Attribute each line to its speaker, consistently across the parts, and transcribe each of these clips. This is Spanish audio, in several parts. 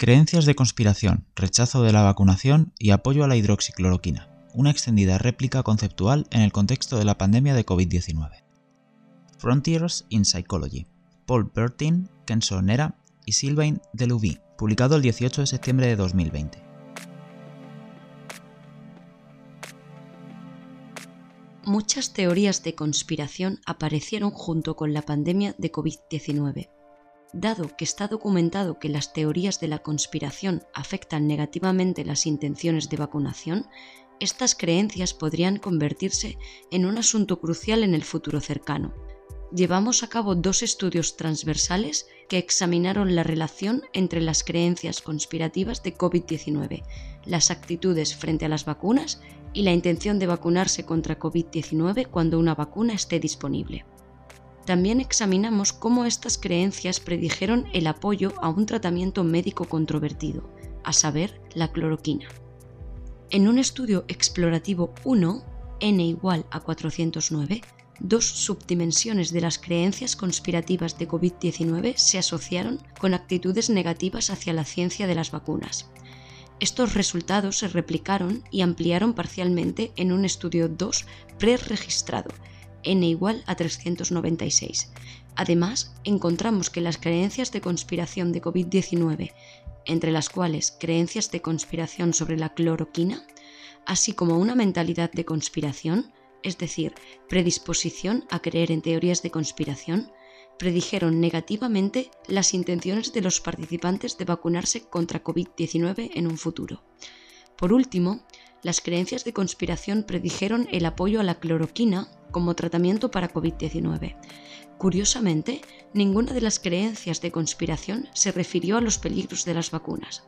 Speaker 1: Creencias de conspiración, rechazo de la vacunación y apoyo a la hidroxicloroquina. Una extendida réplica conceptual en el contexto de la pandemia de COVID-19. Frontiers in Psychology. Paul Bertin, Kenzo Nera y Sylvain Delouvie, publicado el 18 de septiembre de 2020.
Speaker 2: Muchas teorías de conspiración aparecieron junto con la pandemia de COVID-19. Dado que está documentado que las teorías de la conspiración afectan negativamente las intenciones de vacunación, estas creencias podrían convertirse en un asunto crucial en el futuro cercano. Llevamos a cabo dos estudios transversales que examinaron la relación entre las creencias conspirativas de COVID-19, las actitudes frente a las vacunas y la intención de vacunarse contra COVID-19 cuando una vacuna esté disponible. También examinamos cómo estas creencias predijeron el apoyo a un tratamiento médico controvertido, a saber, la cloroquina. En un estudio explorativo 1, n igual a 409, dos subdimensiones de las creencias conspirativas de COVID-19 se asociaron con actitudes negativas hacia la ciencia de las vacunas. Estos resultados se replicaron y ampliaron parcialmente en un estudio 2 preregistrado, n igual a 396. Además, encontramos que las creencias de conspiración de COVID-19, entre las cuales creencias de conspiración sobre la cloroquina, así como una mentalidad de conspiración, es decir, predisposición a creer en teorías de conspiración, predijeron negativamente las intenciones de los participantes de vacunarse contra COVID-19 en un futuro. Por último, las creencias de conspiración predijeron el apoyo a la cloroquina como tratamiento para COVID-19. Curiosamente, ninguna de las creencias de conspiración se refirió a los peligros de las vacunas.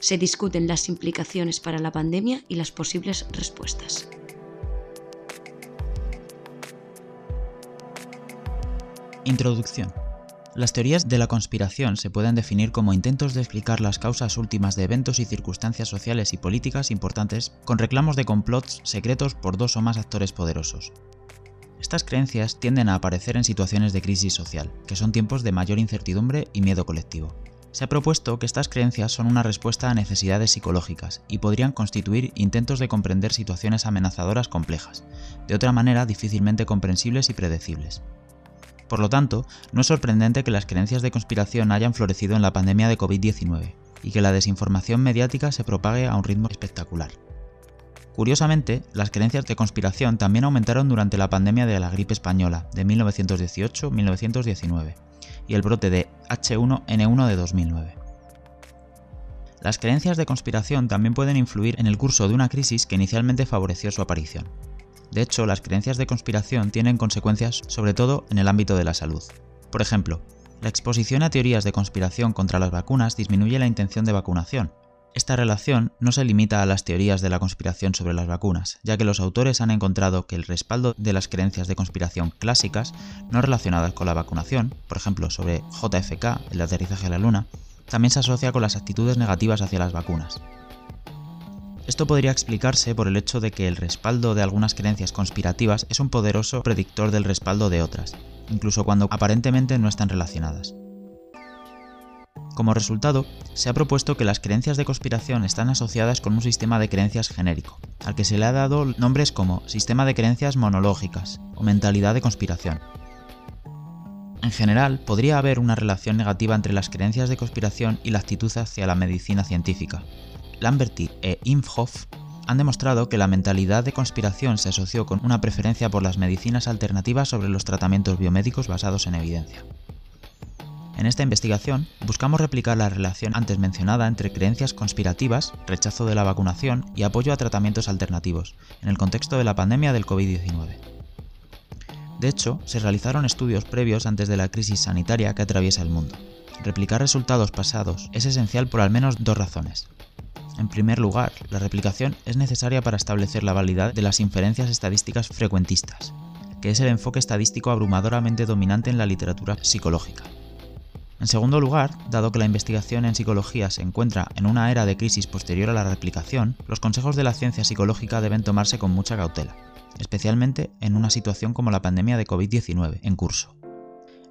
Speaker 2: Se discuten las implicaciones para la pandemia y las posibles respuestas.
Speaker 1: Introducción. Las teorías de la conspiración se pueden definir como intentos de explicar las causas últimas de eventos y circunstancias sociales y políticas importantes con reclamos de complots secretos por dos o más actores poderosos. Estas creencias tienden a aparecer en situaciones de crisis social, que son tiempos de mayor incertidumbre y miedo colectivo. Se ha propuesto que estas creencias son una respuesta a necesidades psicológicas y podrían constituir intentos de comprender situaciones amenazadoras complejas, de otra manera difícilmente comprensibles y predecibles. Por lo tanto, no es sorprendente que las creencias de conspiración hayan florecido en la pandemia de COVID-19 y que la desinformación mediática se propague a un ritmo espectacular. Curiosamente, las creencias de conspiración también aumentaron durante la pandemia de la gripe española de 1918-1919 y el brote de H1N1 de 2009. Las creencias de conspiración también pueden influir en el curso de una crisis que inicialmente favoreció su aparición. De hecho, las creencias de conspiración tienen consecuencias sobre todo en el ámbito de la salud. Por ejemplo, la exposición a teorías de conspiración contra las vacunas disminuye la intención de vacunación. Esta relación no se limita a las teorías de la conspiración sobre las vacunas, ya que los autores han encontrado que el respaldo de las creencias de conspiración clásicas no relacionadas con la vacunación, por ejemplo sobre JFK, el aterrizaje a la Luna, también se asocia con las actitudes negativas hacia las vacunas. Esto podría explicarse por el hecho de que el respaldo de algunas creencias conspirativas es un poderoso predictor del respaldo de otras, incluso cuando aparentemente no están relacionadas. Como resultado, se ha propuesto que las creencias de conspiración están asociadas con un sistema de creencias genérico, al que se le ha dado nombres como sistema de creencias monológicas o mentalidad de conspiración. En general, podría haber una relación negativa entre las creencias de conspiración y la actitud hacia la medicina científica, Lamberty e Impfhoff han demostrado que la mentalidad de conspiración se asoció con una preferencia por las medicinas alternativas sobre los tratamientos biomédicos basados en evidencia. En esta investigación buscamos replicar la relación antes mencionada entre creencias conspirativas, rechazo de la vacunación y apoyo a tratamientos alternativos, en el contexto de la pandemia del COVID-19. De hecho, se realizaron estudios previos antes de la crisis sanitaria que atraviesa el mundo. Replicar resultados pasados es esencial por al menos dos razones. En primer lugar, la replicación es necesaria para establecer la validad de las inferencias estadísticas frecuentistas, que es el enfoque estadístico abrumadoramente dominante en la literatura psicológica. En segundo lugar, dado que la investigación en psicología se encuentra en una era de crisis posterior a la replicación, los consejos de la ciencia psicológica deben tomarse con mucha cautela, especialmente en una situación como la pandemia de COVID-19 en curso.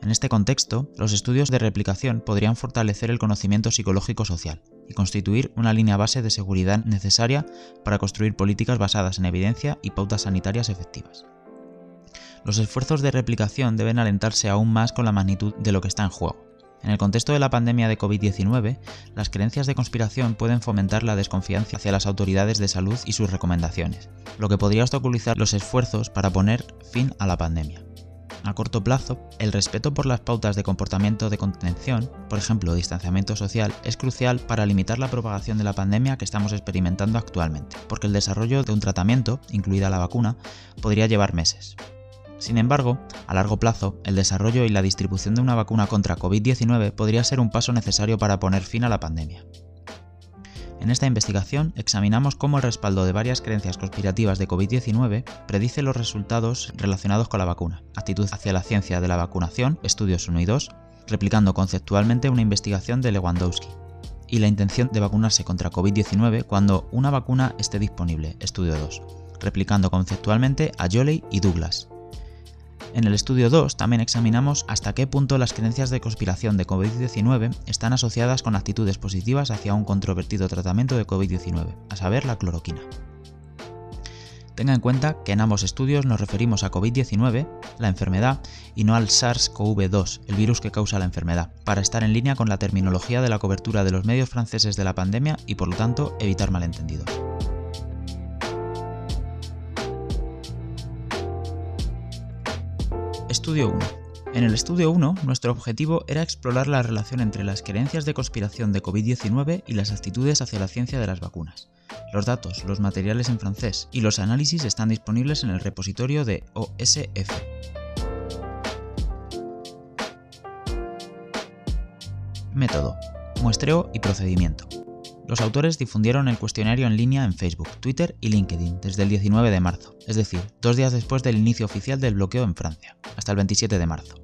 Speaker 1: En este contexto, los estudios de replicación podrían fortalecer el conocimiento psicológico social y constituir una línea base de seguridad necesaria para construir políticas basadas en evidencia y pautas sanitarias efectivas. Los esfuerzos de replicación deben alentarse aún más con la magnitud de lo que está en juego. En el contexto de la pandemia de COVID-19, las creencias de conspiración pueden fomentar la desconfianza hacia las autoridades de salud y sus recomendaciones, lo que podría obstaculizar los esfuerzos para poner fin a la pandemia. A corto plazo, el respeto por las pautas de comportamiento de contención, por ejemplo distanciamiento social, es crucial para limitar la propagación de la pandemia que estamos experimentando actualmente, porque el desarrollo de un tratamiento, incluida la vacuna, podría llevar meses. Sin embargo, a largo plazo, el desarrollo y la distribución de una vacuna contra COVID-19 podría ser un paso necesario para poner fin a la pandemia. En esta investigación examinamos cómo el respaldo de varias creencias conspirativas de COVID-19 predice los resultados relacionados con la vacuna, actitud hacia la ciencia de la vacunación, estudios 1 y 2, replicando conceptualmente una investigación de Lewandowski, y la intención de vacunarse contra COVID-19 cuando una vacuna esté disponible, estudio 2, replicando conceptualmente a Jolley y Douglas, en el estudio 2 también examinamos hasta qué punto las creencias de conspiración de COVID-19 están asociadas con actitudes positivas hacia un controvertido tratamiento de COVID-19, a saber, la cloroquina. Tenga en cuenta que en ambos estudios nos referimos a COVID-19, la enfermedad, y no al SARS-CoV-2, el virus que causa la enfermedad, para estar en línea con la terminología de la cobertura de los medios franceses de la pandemia y por lo tanto evitar malentendidos. Estudio 1. En el estudio 1, nuestro objetivo era explorar la relación entre las creencias de conspiración de COVID-19 y las actitudes hacia la ciencia de las vacunas. Los datos, los materiales en francés y los análisis están disponibles en el repositorio de OSF. Método. Muestreo y procedimiento. Los autores difundieron el cuestionario en línea en Facebook, Twitter y LinkedIn desde el 19 de marzo, es decir, dos días después del inicio oficial del bloqueo en Francia, hasta el 27 de marzo.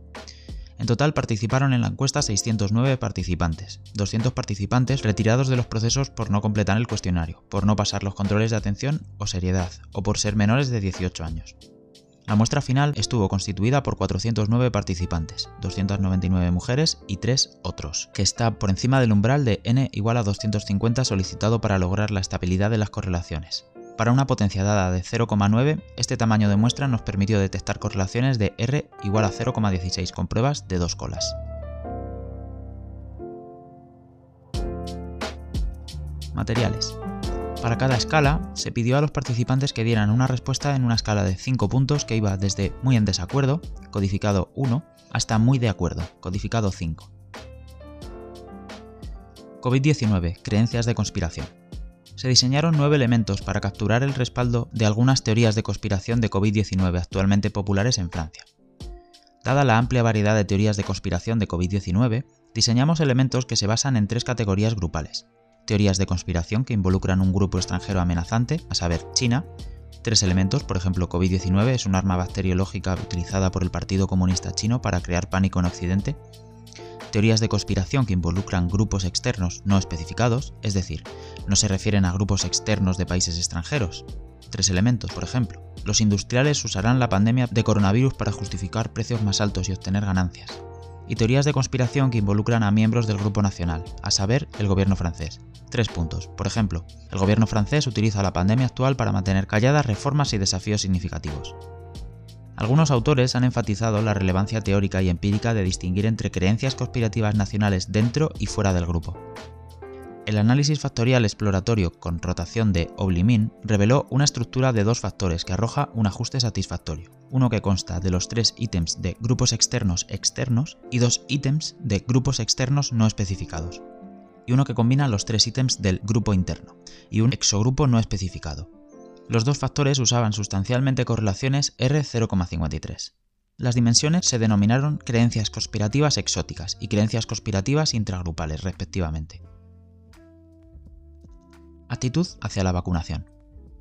Speaker 1: En total participaron en la encuesta 609 participantes, 200 participantes retirados de los procesos por no completar el cuestionario, por no pasar los controles de atención o seriedad, o por ser menores de 18 años. La muestra final estuvo constituida por 409 participantes, 299 mujeres y 3 otros, que está por encima del umbral de n igual a 250 solicitado para lograr la estabilidad de las correlaciones. Para una potencia dada de 0,9, este tamaño de muestra nos permitió detectar correlaciones de R igual a 0,16 con pruebas de dos colas. Materiales. Para cada escala, se pidió a los participantes que dieran una respuesta en una escala de 5 puntos que iba desde muy en desacuerdo, codificado 1, hasta muy de acuerdo, codificado 5. COVID-19, creencias de conspiración. Se diseñaron nueve elementos para capturar el respaldo de algunas teorías de conspiración de COVID-19 actualmente populares en Francia. Dada la amplia variedad de teorías de conspiración de COVID-19, diseñamos elementos que se basan en tres categorías grupales. Teorías de conspiración que involucran un grupo extranjero amenazante, a saber, China, tres elementos, por ejemplo, COVID-19 es un arma bacteriológica utilizada por el Partido Comunista Chino para crear pánico en Occidente, teorías de conspiración que involucran grupos externos no especificados, es decir, no se refieren a grupos externos de países extranjeros. Tres elementos, por ejemplo. Los industriales usarán la pandemia de coronavirus para justificar precios más altos y obtener ganancias. Y teorías de conspiración que involucran a miembros del grupo nacional, a saber, el gobierno francés. Tres puntos. Por ejemplo, el gobierno francés utiliza la pandemia actual para mantener calladas reformas y desafíos significativos. Algunos autores han enfatizado la relevancia teórica y empírica de distinguir entre creencias conspirativas nacionales dentro y fuera del grupo. El análisis factorial exploratorio con rotación de Oblimin reveló una estructura de dos factores que arroja un ajuste satisfactorio, uno que consta de los tres ítems de grupos externos externos y dos ítems de grupos externos no especificados y uno que combina los tres ítems del grupo interno, y un exogrupo no especificado. Los dos factores usaban sustancialmente correlaciones R0,53. Las dimensiones se denominaron creencias conspirativas exóticas y creencias conspirativas intragrupales, respectivamente. Actitud hacia la vacunación.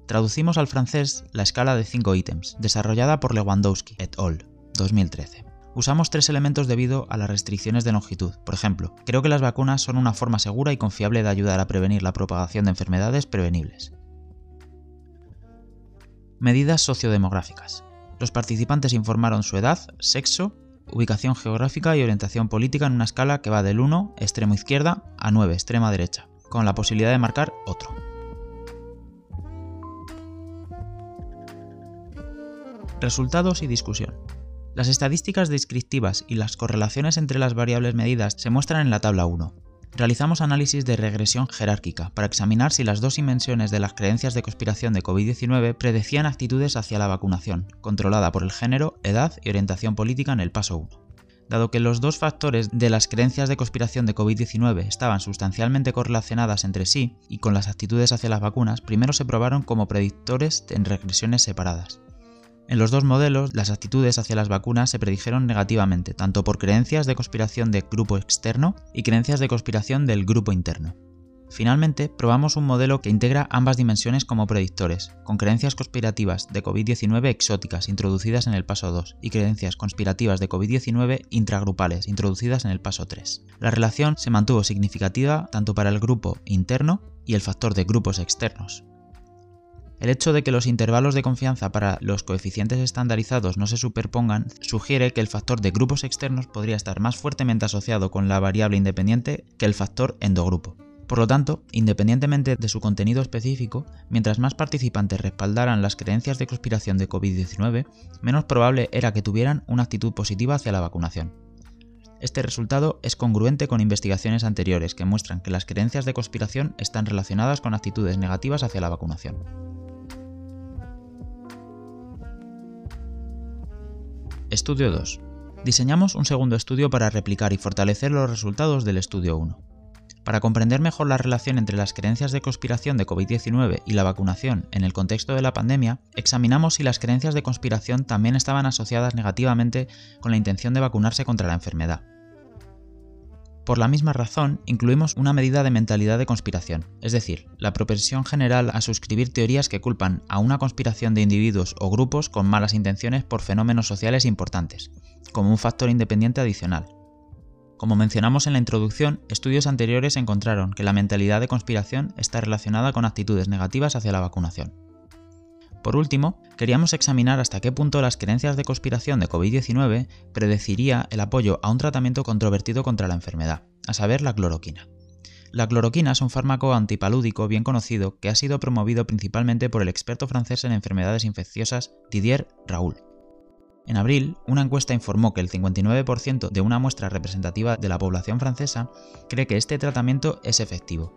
Speaker 1: Traducimos al francés la escala de 5 ítems, desarrollada por Lewandowski et al. 2013. Usamos tres elementos debido a las restricciones de longitud. Por ejemplo, creo que las vacunas son una forma segura y confiable de ayudar a prevenir la propagación de enfermedades prevenibles. Medidas sociodemográficas. Los participantes informaron su edad, sexo ubicación geográfica y orientación política en una escala que va del 1, extremo izquierda, a 9, extrema derecha, con la posibilidad de marcar otro. Resultados y discusión. Las estadísticas descriptivas y las correlaciones entre las variables medidas se muestran en la tabla 1. Realizamos análisis de regresión jerárquica para examinar si las dos dimensiones de las creencias de conspiración de COVID-19 predecían actitudes hacia la vacunación, controlada por el género, edad y orientación política en el paso 1. Dado que los dos factores de las creencias de conspiración de COVID-19 estaban sustancialmente correlacionadas entre sí y con las actitudes hacia las vacunas, primero se probaron como predictores en regresiones separadas. En los dos modelos, las actitudes hacia las vacunas se predijeron negativamente, tanto por creencias de conspiración del grupo externo y creencias de conspiración del grupo interno. Finalmente, probamos un modelo que integra ambas dimensiones como predictores, con creencias conspirativas de COVID-19 exóticas introducidas en el paso 2 y creencias conspirativas de COVID-19 intragrupales introducidas en el paso 3. La relación se mantuvo significativa tanto para el grupo interno y el factor de grupos externos. El hecho de que los intervalos de confianza para los coeficientes estandarizados no se superpongan sugiere que el factor de grupos externos podría estar más fuertemente asociado con la variable independiente que el factor endogrupo. Por lo tanto, independientemente de su contenido específico, mientras más participantes respaldaran las creencias de conspiración de COVID-19, menos probable era que tuvieran una actitud positiva hacia la vacunación. Este resultado es congruente con investigaciones anteriores que muestran que las creencias de conspiración están relacionadas con actitudes negativas hacia la vacunación. Estudio 2. Diseñamos un segundo estudio para replicar y fortalecer los resultados del estudio 1. Para comprender mejor la relación entre las creencias de conspiración de COVID-19 y la vacunación en el contexto de la pandemia, examinamos si las creencias de conspiración también estaban asociadas negativamente con la intención de vacunarse contra la enfermedad. Por la misma razón, incluimos una medida de mentalidad de conspiración, es decir, la propensión general a suscribir teorías que culpan a una conspiración de individuos o grupos con malas intenciones por fenómenos sociales importantes, como un factor independiente adicional. Como mencionamos en la introducción, estudios anteriores encontraron que la mentalidad de conspiración está relacionada con actitudes negativas hacia la vacunación. Por último, queríamos examinar hasta qué punto las creencias de conspiración de COVID-19 predeciría el apoyo a un tratamiento controvertido contra la enfermedad, a saber la cloroquina. La cloroquina es un fármaco antipalúdico bien conocido que ha sido promovido principalmente por el experto francés en enfermedades infecciosas Didier Raoul. En abril, una encuesta informó que el 59% de una muestra representativa de la población francesa cree que este tratamiento es efectivo.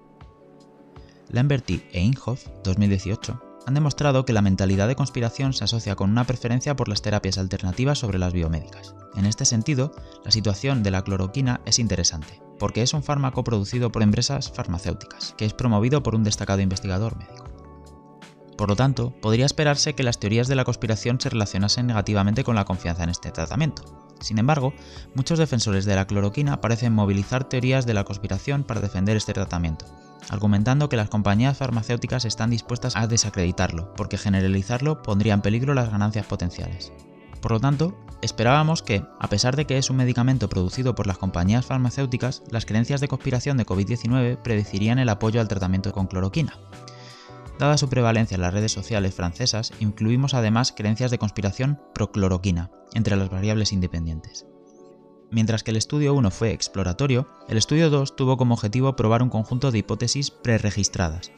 Speaker 1: Lamberty e Inhofe, 2018, han demostrado que la mentalidad de conspiración se asocia con una preferencia por las terapias alternativas sobre las biomédicas. En este sentido, la situación de la cloroquina es interesante, porque es un fármaco producido por empresas farmacéuticas, que es promovido por un destacado investigador médico. Por lo tanto, podría esperarse que las teorías de la conspiración se relacionasen negativamente con la confianza en este tratamiento. Sin embargo, muchos defensores de la cloroquina parecen movilizar teorías de la conspiración para defender este tratamiento, argumentando que las compañías farmacéuticas están dispuestas a desacreditarlo, porque generalizarlo pondría en peligro las ganancias potenciales. Por lo tanto, esperábamos que, a pesar de que es un medicamento producido por las compañías farmacéuticas, las creencias de conspiración de COVID-19 predecirían el apoyo al tratamiento con cloroquina. Dada su prevalencia en las redes sociales francesas, incluimos además creencias de conspiración pro-cloroquina entre las variables independientes. Mientras que el estudio 1 fue exploratorio, el estudio 2 tuvo como objetivo probar un conjunto de hipótesis preregistradas.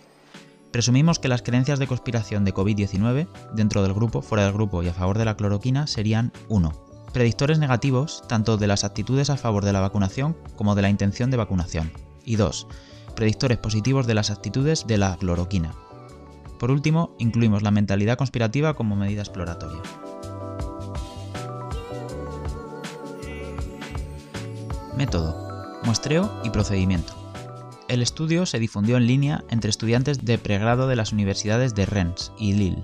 Speaker 1: Presumimos que las creencias de conspiración de COVID-19, dentro del grupo, fuera del grupo y a favor de la cloroquina, serían 1. Predictores negativos tanto de las actitudes a favor de la vacunación como de la intención de vacunación. Y 2. Predictores positivos de las actitudes de la cloroquina. Por último, incluimos la mentalidad conspirativa como medida exploratoria. Método, muestreo y procedimiento. El estudio se difundió en línea entre estudiantes de pregrado de las universidades de Rennes y Lille,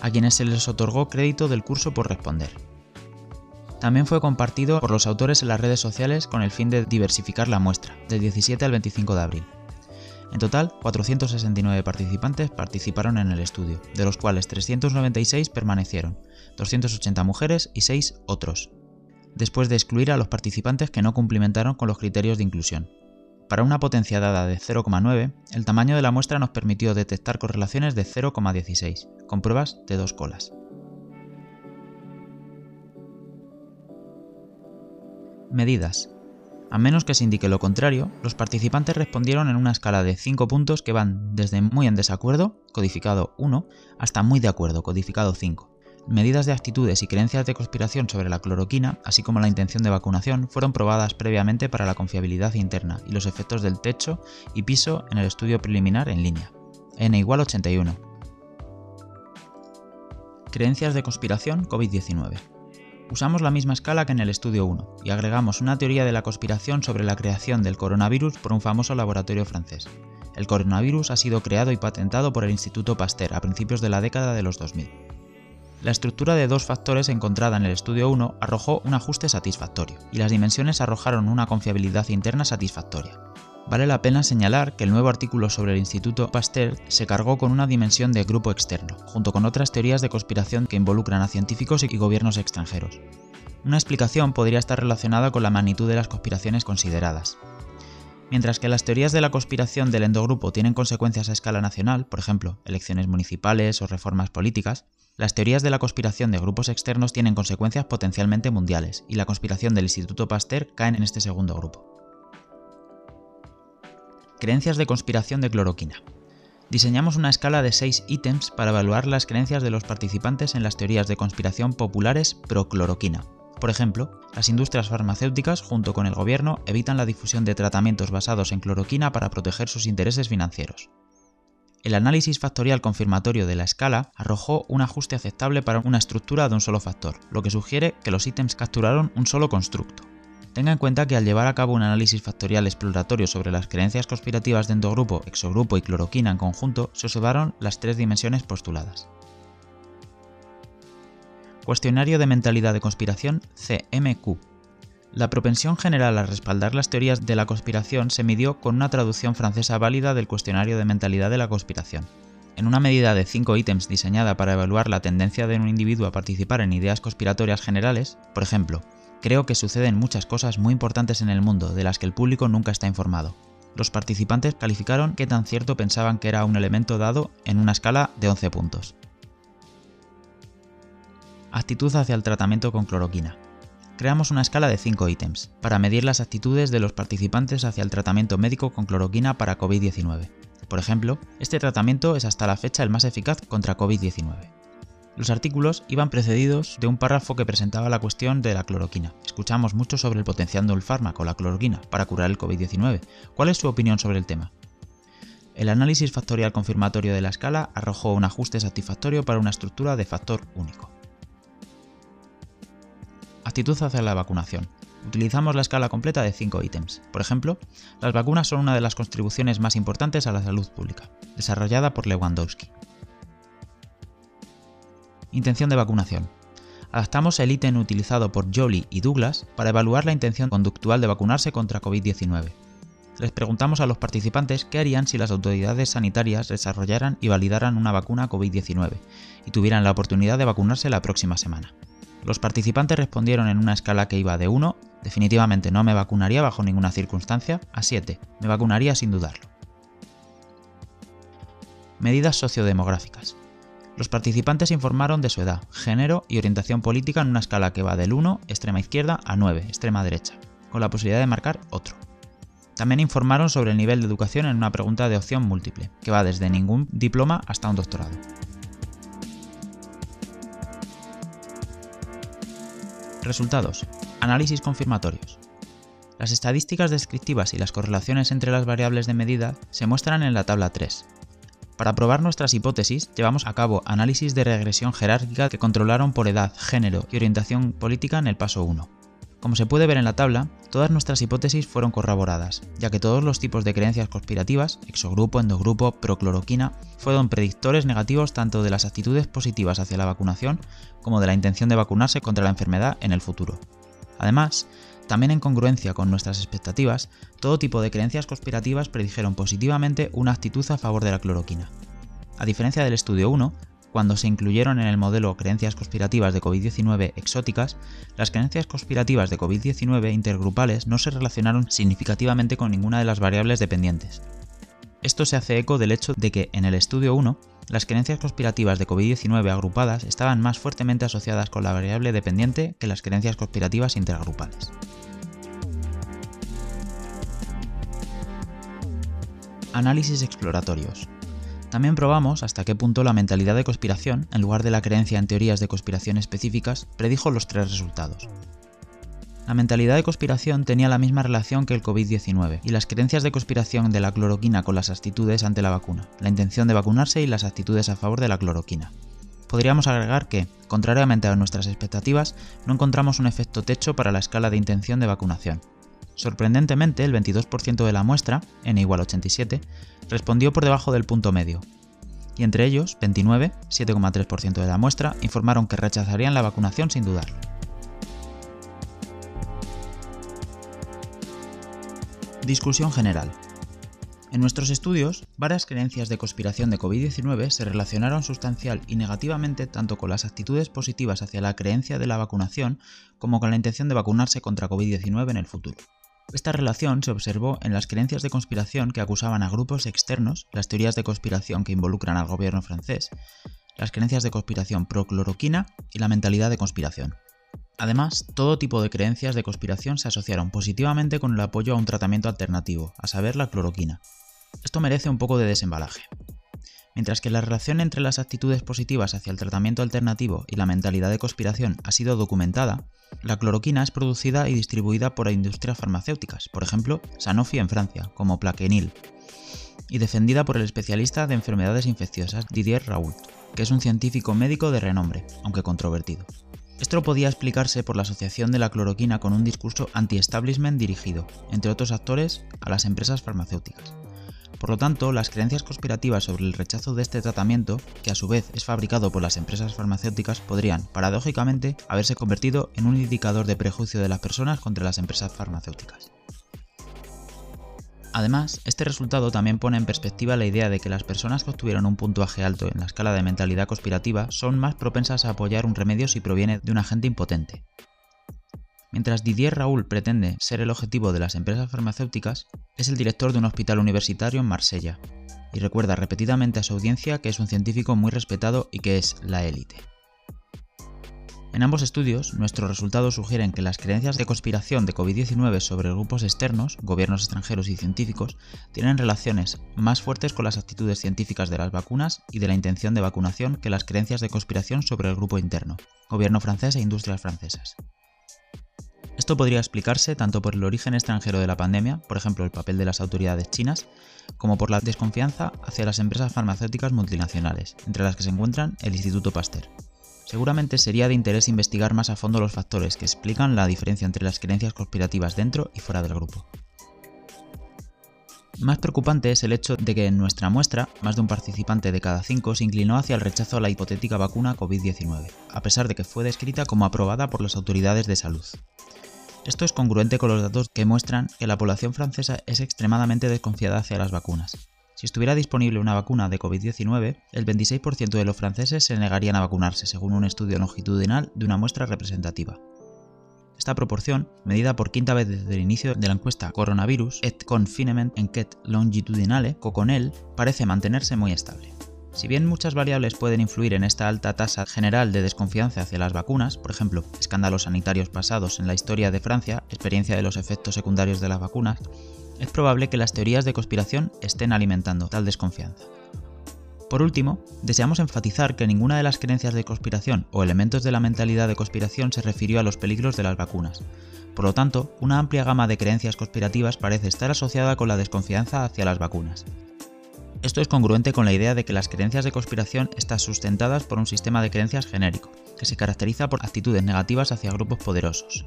Speaker 1: a quienes se les otorgó crédito del curso por responder. También fue compartido por los autores en las redes sociales con el fin de diversificar la muestra, del 17 al 25 de abril. En total, 469 participantes participaron en el estudio, de los cuales 396 permanecieron, 280 mujeres y 6 otros, después de excluir a los participantes que no cumplimentaron con los criterios de inclusión. Para una potencia dada de 0,9, el tamaño de la muestra nos permitió detectar correlaciones de 0,16, con pruebas de dos colas. Medidas. A menos que se indique lo contrario, los participantes respondieron en una escala de 5 puntos que van desde muy en desacuerdo, codificado 1, hasta muy de acuerdo, codificado 5. Medidas de actitudes y creencias de conspiración sobre la cloroquina, así como la intención de vacunación, fueron probadas previamente para la confiabilidad interna y los efectos del techo y piso en el estudio preliminar en línea. N igual 81. Creencias de conspiración COVID-19. Usamos la misma escala que en el estudio 1 y agregamos una teoría de la conspiración sobre la creación del coronavirus por un famoso laboratorio francés. El coronavirus ha sido creado y patentado por el Instituto Pasteur a principios de la década de los 2000. La estructura de dos factores encontrada en el estudio 1 arrojó un ajuste satisfactorio, y las dimensiones arrojaron una confiabilidad interna satisfactoria. Vale la pena señalar que el nuevo artículo sobre el Instituto Pasteur se cargó con una dimensión de grupo externo, junto con otras teorías de conspiración que involucran a científicos y gobiernos extranjeros. Una explicación podría estar relacionada con la magnitud de las conspiraciones consideradas. Mientras que las teorías de la conspiración del endogrupo tienen consecuencias a escala nacional, por ejemplo, elecciones municipales o reformas políticas, las teorías de la conspiración de grupos externos tienen consecuencias potencialmente mundiales, y la conspiración del Instituto Pasteur caen en este segundo grupo. Creencias de conspiración de cloroquina. Diseñamos una escala de 6 ítems para evaluar las creencias de los participantes en las teorías de conspiración populares pro cloroquina. Por ejemplo, las industrias farmacéuticas junto con el gobierno evitan la difusión de tratamientos basados en cloroquina para proteger sus intereses financieros. El análisis factorial confirmatorio de la escala arrojó un ajuste aceptable para una estructura de un solo factor, lo que sugiere que los ítems capturaron un solo constructo. Tenga en cuenta que al llevar a cabo un análisis factorial exploratorio sobre las creencias conspirativas de endogrupo, exogrupo y cloroquina en conjunto, se observaron las tres dimensiones postuladas. Cuestionario de mentalidad de conspiración CMQ la propensión general a respaldar las teorías de la conspiración se midió con una traducción francesa válida del cuestionario de mentalidad de la conspiración. En una medida de 5 ítems diseñada para evaluar la tendencia de un individuo a participar en ideas conspiratorias generales, por ejemplo, creo que suceden muchas cosas muy importantes en el mundo de las que el público nunca está informado. Los participantes calificaron qué tan cierto pensaban que era un elemento dado en una escala de 11 puntos. Actitud hacia el tratamiento con cloroquina creamos una escala de 5 ítems, para medir las actitudes de los participantes hacia el tratamiento médico con cloroquina para COVID-19. Por ejemplo, este tratamiento es hasta la fecha el más eficaz contra COVID-19. Los artículos iban precedidos de un párrafo que presentaba la cuestión de la cloroquina. Escuchamos mucho sobre el potenciando el fármaco, la cloroquina, para curar el COVID-19. ¿Cuál es su opinión sobre el tema? El análisis factorial confirmatorio de la escala arrojó un ajuste satisfactorio para una estructura de factor único. Actitud hacia la vacunación. Utilizamos la escala completa de 5 ítems. Por ejemplo, las vacunas son una de las contribuciones más importantes a la salud pública, desarrollada por Lewandowski. Intención de vacunación. Adaptamos el ítem utilizado por Jolie y Douglas para evaluar la intención conductual de vacunarse contra COVID-19. Les preguntamos a los participantes qué harían si las autoridades sanitarias desarrollaran y validaran una vacuna COVID-19 y tuvieran la oportunidad de vacunarse la próxima semana. Los participantes respondieron en una escala que iba de 1, definitivamente no me vacunaría bajo ninguna circunstancia, a 7, me vacunaría sin dudarlo. Medidas sociodemográficas. Los participantes informaron de su edad, género y orientación política en una escala que va del 1, extrema izquierda, a 9, extrema derecha, con la posibilidad de marcar otro. También informaron sobre el nivel de educación en una pregunta de opción múltiple, que va desde ningún diploma hasta un doctorado. Resultados. Análisis confirmatorios. Las estadísticas descriptivas y las correlaciones entre las variables de medida se muestran en la tabla 3. Para probar nuestras hipótesis, llevamos a cabo análisis de regresión jerárquica que controlaron por edad, género y orientación política en el paso 1. Como se puede ver en la tabla, todas nuestras hipótesis fueron corroboradas, ya que todos los tipos de creencias conspirativas, exogrupo, endogrupo, procloroquina, fueron predictores negativos tanto de las actitudes positivas hacia la vacunación como de la intención de vacunarse contra la enfermedad en el futuro. Además, también en congruencia con nuestras expectativas, todo tipo de creencias conspirativas predijeron positivamente una actitud a favor de la cloroquina. A diferencia del estudio 1, cuando se incluyeron en el modelo Creencias conspirativas de COVID-19 exóticas, las creencias conspirativas de COVID-19 intergrupales no se relacionaron significativamente con ninguna de las variables dependientes. Esto se hace eco del hecho de que, en el estudio 1, las creencias conspirativas de COVID-19 agrupadas estaban más fuertemente asociadas con la variable dependiente que las creencias conspirativas intergrupales. Análisis exploratorios. También probamos hasta qué punto la mentalidad de conspiración, en lugar de la creencia en teorías de conspiración específicas, predijo los tres resultados. La mentalidad de conspiración tenía la misma relación que el COVID-19 y las creencias de conspiración de la cloroquina con las actitudes ante la vacuna, la intención de vacunarse y las actitudes a favor de la cloroquina. Podríamos agregar que, contrariamente a nuestras expectativas, no encontramos un efecto techo para la escala de intención de vacunación. Sorprendentemente, el 22% de la muestra, n igual 87, respondió por debajo del punto medio, y entre ellos, 29, 7,3% de la muestra, informaron que rechazarían la vacunación sin dudarlo. Discusión general. En nuestros estudios, varias creencias de conspiración de COVID-19 se relacionaron sustancial y negativamente tanto con las actitudes positivas hacia la creencia de la vacunación como con la intención de vacunarse contra COVID-19 en el futuro. Esta relación se observó en las creencias de conspiración que acusaban a grupos externos, las teorías de conspiración que involucran al gobierno francés, las creencias de conspiración pro-cloroquina y la mentalidad de conspiración. Además, todo tipo de creencias de conspiración se asociaron positivamente con el apoyo a un tratamiento alternativo, a saber la cloroquina. Esto merece un poco de desembalaje. Mientras que la relación entre las actitudes positivas hacia el tratamiento alternativo y la mentalidad de conspiración ha sido documentada, la cloroquina es producida y distribuida por industrias farmacéuticas, por ejemplo, Sanofi en Francia, como Plaquenil, y defendida por el especialista de enfermedades infecciosas Didier Raoult, que es un científico médico de renombre, aunque controvertido. Esto podía explicarse por la asociación de la cloroquina con un discurso anti-establishment dirigido, entre otros actores, a las empresas farmacéuticas. Por lo tanto, las creencias conspirativas sobre el rechazo de este tratamiento, que a su vez es fabricado por las empresas farmacéuticas, podrían, paradójicamente, haberse convertido en un indicador de prejuicio de las personas contra las empresas farmacéuticas. Además, este resultado también pone en perspectiva la idea de que las personas que obtuvieron un puntuaje alto en la escala de mentalidad conspirativa son más propensas a apoyar un remedio si proviene de un agente impotente. Mientras Didier Raoul pretende ser el objetivo de las empresas farmacéuticas, es el director de un hospital universitario en Marsella, y recuerda repetidamente a su audiencia que es un científico muy respetado y que es la élite. En ambos estudios, nuestros resultados sugieren que las creencias de conspiración de COVID-19 sobre grupos externos, gobiernos extranjeros y científicos, tienen relaciones más fuertes con las actitudes científicas de las vacunas y de la intención de vacunación que las creencias de conspiración sobre el grupo interno, gobierno francés e industrias francesas. Esto podría explicarse tanto por el origen extranjero de la pandemia, por ejemplo el papel de las autoridades chinas, como por la desconfianza hacia las empresas farmacéuticas multinacionales, entre las que se encuentran el Instituto Pasteur. Seguramente sería de interés investigar más a fondo los factores que explican la diferencia entre las creencias conspirativas dentro y fuera del grupo. Más preocupante es el hecho de que en nuestra muestra, más de un participante de cada cinco se inclinó hacia el rechazo a la hipotética vacuna COVID-19, a pesar de que fue descrita como aprobada por las autoridades de salud. Esto es congruente con los datos que muestran que la población francesa es extremadamente desconfiada hacia las vacunas, si estuviera disponible una vacuna de COVID-19, el 26% de los franceses se negarían a vacunarse, según un estudio longitudinal de una muestra representativa. Esta proporción, medida por quinta vez desde el inicio de la encuesta Coronavirus et Confinement Enquête Longitudinale, COCONEL, parece mantenerse muy estable. Si bien muchas variables pueden influir en esta alta tasa general de desconfianza hacia las vacunas, por ejemplo, escándalos sanitarios pasados en la historia de Francia, experiencia de los efectos secundarios de las vacunas, es probable que las teorías de conspiración estén alimentando tal desconfianza. Por último, deseamos enfatizar que ninguna de las creencias de conspiración o elementos de la mentalidad de conspiración se refirió a los peligros de las vacunas. Por lo tanto, una amplia gama de creencias conspirativas parece estar asociada con la desconfianza hacia las vacunas. Esto es congruente con la idea de que las creencias de conspiración están sustentadas por un sistema de creencias genérico, que se caracteriza por actitudes negativas hacia grupos poderosos.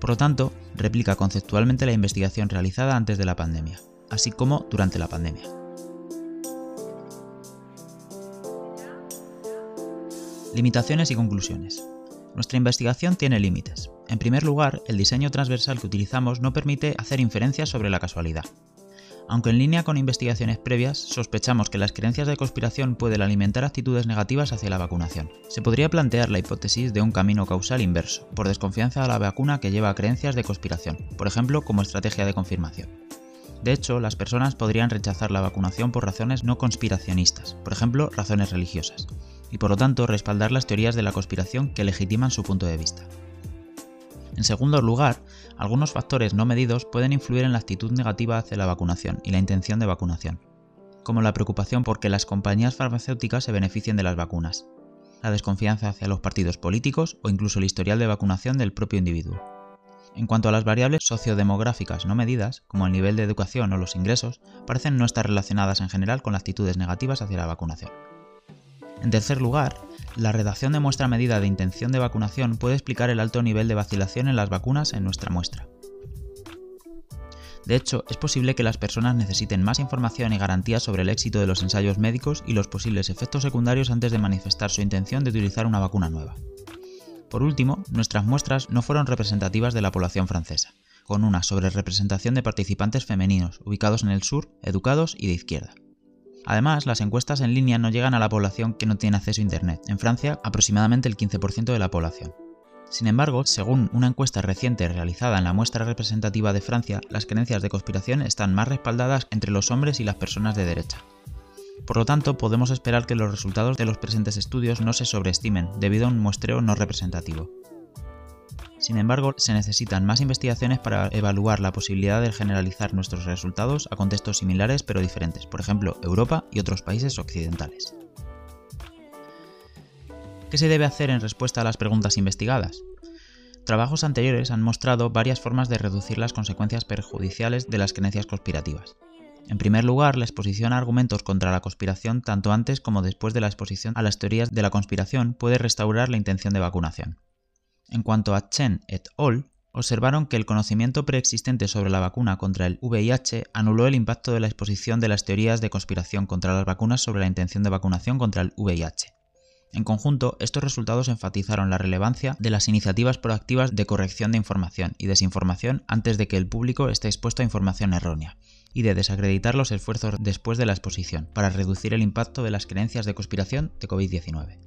Speaker 1: Por lo tanto, replica conceptualmente la investigación realizada antes de la pandemia, así como durante la pandemia. Limitaciones y conclusiones. Nuestra investigación tiene límites. En primer lugar, el diseño transversal que utilizamos no permite hacer inferencias sobre la casualidad aunque en línea con investigaciones previas sospechamos que las creencias de conspiración pueden alimentar actitudes negativas hacia la vacunación. Se podría plantear la hipótesis de un camino causal inverso, por desconfianza a la vacuna que lleva a creencias de conspiración, por ejemplo como estrategia de confirmación. De hecho, las personas podrían rechazar la vacunación por razones no conspiracionistas, por ejemplo, razones religiosas, y por lo tanto respaldar las teorías de la conspiración que legitiman su punto de vista. En segundo lugar, algunos factores no medidos pueden influir en la actitud negativa hacia la vacunación y la intención de vacunación, como la preocupación por que las compañías farmacéuticas se beneficien de las vacunas, la desconfianza hacia los partidos políticos o incluso el historial de vacunación del propio individuo. En cuanto a las variables sociodemográficas no medidas, como el nivel de educación o los ingresos, parecen no estar relacionadas en general con las actitudes negativas hacia la vacunación. En tercer lugar, la redacción de muestra medida de intención de vacunación puede explicar el alto nivel de vacilación en las vacunas en nuestra muestra. De hecho, es posible que las personas necesiten más información y garantías sobre el éxito de los ensayos médicos y los posibles efectos secundarios antes de manifestar su intención de utilizar una vacuna nueva. Por último, nuestras muestras no fueron representativas de la población francesa, con una sobrerepresentación de participantes femeninos, ubicados en el sur, educados y de izquierda. Además, las encuestas en línea no llegan a la población que no tiene acceso a Internet, en Francia aproximadamente el 15% de la población. Sin embargo, según una encuesta reciente realizada en la muestra representativa de Francia, las creencias de conspiración están más respaldadas entre los hombres y las personas de derecha. Por lo tanto, podemos esperar que los resultados de los presentes estudios no se sobreestimen debido a un muestreo no representativo. Sin embargo, se necesitan más investigaciones para evaluar la posibilidad de generalizar nuestros resultados a contextos similares pero diferentes, por ejemplo, Europa y otros países occidentales. ¿Qué se debe hacer en respuesta a las preguntas investigadas? Trabajos anteriores han mostrado varias formas de reducir las consecuencias perjudiciales de las creencias conspirativas. En primer lugar, la exposición a argumentos contra la conspiración tanto antes como después de la exposición a las teorías de la conspiración puede restaurar la intención de vacunación. En cuanto a Chen et al., observaron que el conocimiento preexistente sobre la vacuna contra el VIH anuló el impacto de la exposición de las teorías de conspiración contra las vacunas sobre la intención de vacunación contra el VIH. En conjunto, estos resultados enfatizaron la relevancia de las iniciativas proactivas de corrección de información y desinformación antes de que el público esté expuesto a información errónea, y de desacreditar los esfuerzos después de la exposición, para reducir el impacto de las creencias de conspiración de COVID-19.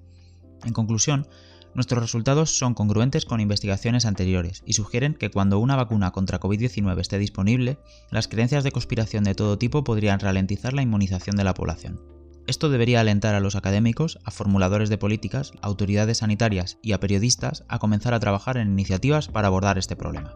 Speaker 1: En conclusión, nuestros resultados son congruentes con investigaciones anteriores y sugieren que cuando una vacuna contra COVID-19 esté disponible, las creencias de conspiración de todo tipo podrían ralentizar la inmunización de la población. Esto debería alentar a los académicos, a formuladores de políticas, a autoridades sanitarias y a periodistas a comenzar a trabajar en iniciativas para abordar este problema.